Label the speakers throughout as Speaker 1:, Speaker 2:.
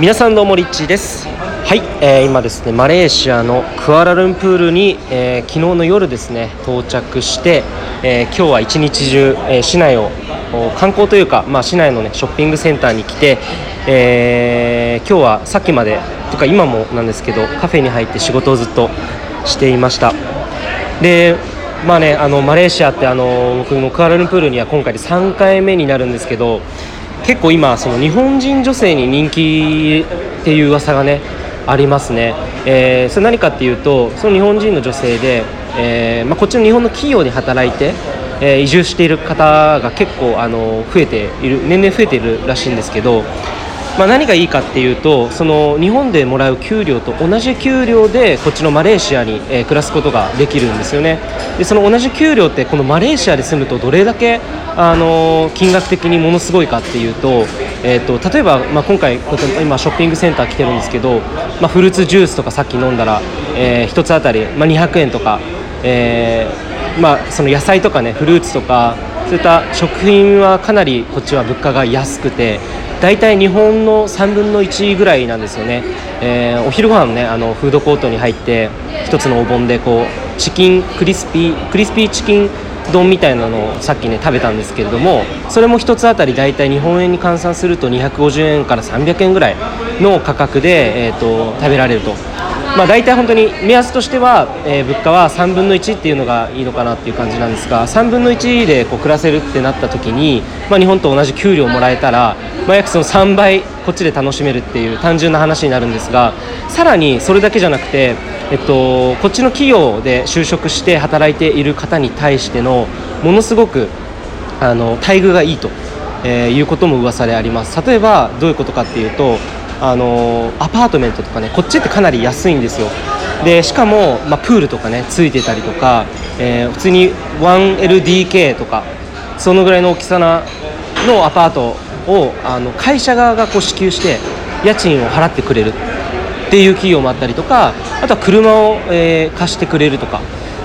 Speaker 1: 皆さんどうもリッチーです。はい、えー、今ですねマレーシアのクアラルンプールに、えー、昨日の夜ですね到着して、えー、今日は一日中、えー、市内を観光というか、まあ、市内の、ね、ショッピングセンターに来て、えー、今日はさっきまでとか今もなんですけどカフェに入って仕事をずっとしていました。でまあねあのマレーシアってあの僕もクアラルンプールには今回で3回目になるんですけど結構今その日本人女性に人気っていう噂がねありますね、えー、それ何かっていうとその日本人の女性で、えーまあ、こっちの日本の企業で働いて、えー、移住している方が結構あの増えている年々増えているらしいんですけどまあ、何がいいかっていうとその日本でもらう給料と同じ給料でこっちのマレーシアに、えー、暮らすことができるんですよね。でその同じ給料ってこのマレーシアで住むとどれだけ、あのー、金額的にものすごいかっていうと,、えーと、例えば、まあ、今回今ショッピングセンター来てるんですけど、まあ、フルーツジュースとかさっき飲んだら、えー、1つあたり、まあ、200円とか、えまあ、その野菜とかねフルーツとかそういった食品はかなりこっちは物価が安くて大体日本の3分の1ぐらいなんですよね、えー、お昼ご飯ねあのフードコートに入って1つのお盆でこうチキンクリスピークリスピーチキン丼みたいなのをさっきね食べたんですけれどもそれも1つあたり大体日本円に換算すると250円から300円ぐらいの価格で、えーと食べられるとまあ、大体本当に目安としては、えー、物価は3分の1っていうのがいいのかなっていう感じなんですが3分の1でこう暮らせるってなった時に、まあ、日本と同じ給料をもらえたら、まあ、約その3倍こっちで楽しめるっていう単純な話になるんですがさらにそれだけじゃなくて、えっと、こっちの企業で就職して働いている方に対してのものすごくあの待遇がいいと、えー、いうことも噂であります。例えばどういうことかっていうとあのアパートメントとかねこっちってかなり安いんですよ。でしかも、まあ、プールとかねついてたりとか、えー、普通に 1LDK とかそのぐらいの大きさなのアパートをあの会社側がこう支給して家賃を払ってくれるっていう企業もあったりとかあとは車を、えー、貸してくれるとか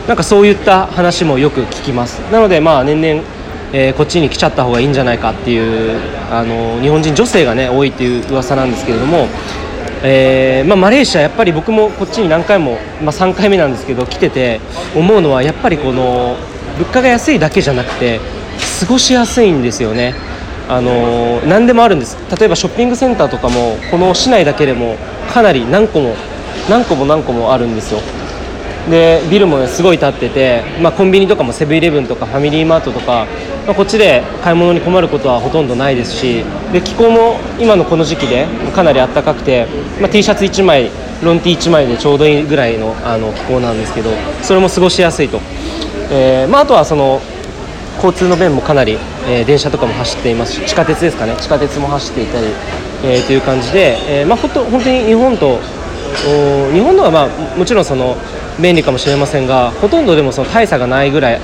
Speaker 1: なんかそういった話もよく聞きます。なのでまあ年々えー、こっちに来ちゃった方がいいんじゃないかっていうあの日本人女性がね多いっていう噂なんですけれども、えーまあ、マレーシアやっぱり僕もこっちに何回も、まあ、3回目なんですけど来てて思うのはやっぱりこの物価が安いだけじゃなくて過ごしやすいんですよね。あの何でもあるんです例えばショッピングセンターとかもこの市内だけでもかなり何個も何個も何個もあるんですよでビルも、すごい建ってて、まあ、コンビニとかもセブンイレブンとかファミリーマートとか、まあ、こっちで買い物に困ることはほとんどないですしで気候も今のこの時期でかなり暖かくて、まあ、T シャツ1枚ロン T 1枚でちょうどいいぐらいのあの気候なんですけどそれも過ごしやすいと、えーまあ、あとはその交通の便もかなり、えー、電車とかも走っていますし地下鉄ですかね。地下鉄も走っていたり、えー、という感じで、えーまあ、ほんと本当に日本とお日本のは、まあ、もちろんその便利かもしれませんがほとんどでもその大差がないぐらい、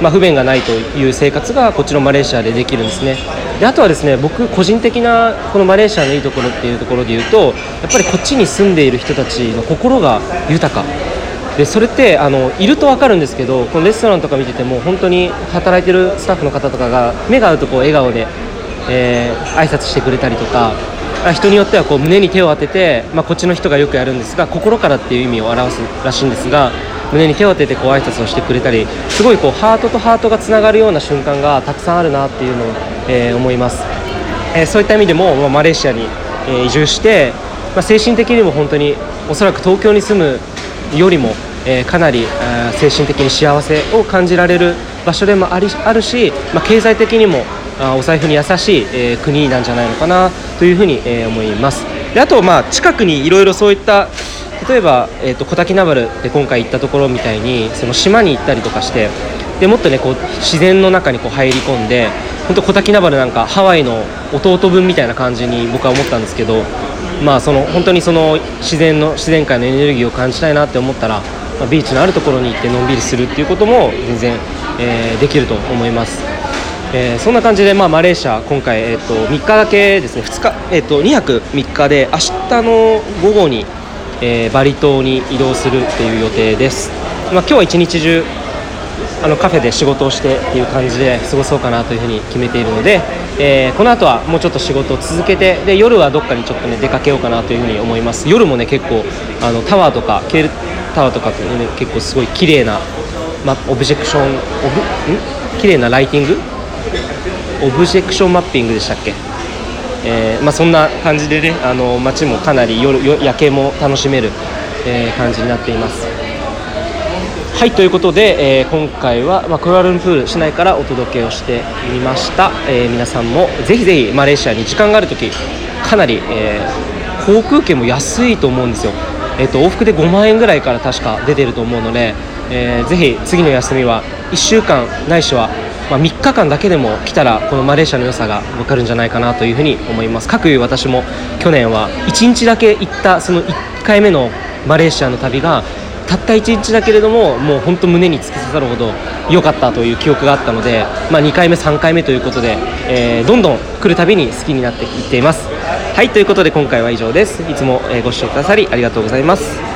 Speaker 1: まあ、不便がないという生活がこっちのマレーシアでできるんですね。であとはですね僕個人的なこのマレーシアのいいところっていうところで言うとやっぱりこっちに住んでいる人たちの心が豊か。でそれってあのいると分かるんですけどこのレストランとか見てても本当に働いてるスタッフの方とかが目が合うとこう笑顔で、えー、挨拶してくれたりとか人によってはこう胸に手を当てて、まあ、こっちの人がよくやるんですが心からっていう意味を表すらしいんですが胸に手を当ててこう挨拶をしてくれたりすごいこうハートとハートがつながるような瞬間がたくさんあるなっていうのを、えー、思います、えー、そういった意味でも、まあ、マレーシアに、え移住して、ま、精神的にも本当におそらく東京に住むよりも、えー、かなり、え精神的に幸せを感じられる場所でもありあるし、まあ、経済的にもあお財布に優しい、え、国なんじゃないのかなというふうに、え、思いますであと、まあ、近くにいろいろそういった例えば、えーと、小滝名原で今回行ったところみたいにその島に行ったりとかしてでもっとねこう自然の中にこう入り込んで本当小滝名原なんかハワイの弟分みたいな感じに僕は思ったんですけどまあその本当にその自然の自然界のエネルギーを感じたいなって思ったら、まあ、ビーチのあるところに行ってのんびりするっていうことも全然、えー、できると思います。えー、そんな感じで、まあ、マレーシア今回、えーと、3日だけですね。2日、えーと、2泊3日で明日の午後に、えー、バリ島に移動するっていう予定です、まあ、今日は一日中あのカフェで仕事をしてっていう感じで過ごそうかなというふうに決めているので、えーこの後はもうちょっと仕事を続けてで夜はどっかにちょっとね出かけようかなというふうに思います。夜もね結構あのタワーとかケールタワーとかってね結構すごい綺麗なまオブジェクションオブん？綺麗なライティングオブジェクションマッピングでしたっけ？えーまあ、そんな感じでねあの街もかなり夜夜景も楽しめる、えー感じになっています。はいということで、えー今回は、まあ、クアラルンプール市内からお届けをしてみました、えー皆さんもぜひぜひマレーシアに時間があるときかなり、えー航空券も安いと思うんですよ、えー、と往復で5万円ぐらいから確か出てると思うので、えーぜひ次の休みは1週間ないしは、まあ、3日間だけでも来たらこのマレーシアの良さが分かるんじゃないかなというふうに思います。かくいう私も去年は1日だけ行ったその1回目のマレーシアの旅がたった1日だけれどももう本当胸に突き刺さるほど良かったという記憶があったので、まあ、2回目3回目ということで、えーどんどん来るたびに好きになっていっています。はいということで今回は以上です。いつもご視聴くださりありがとうございます。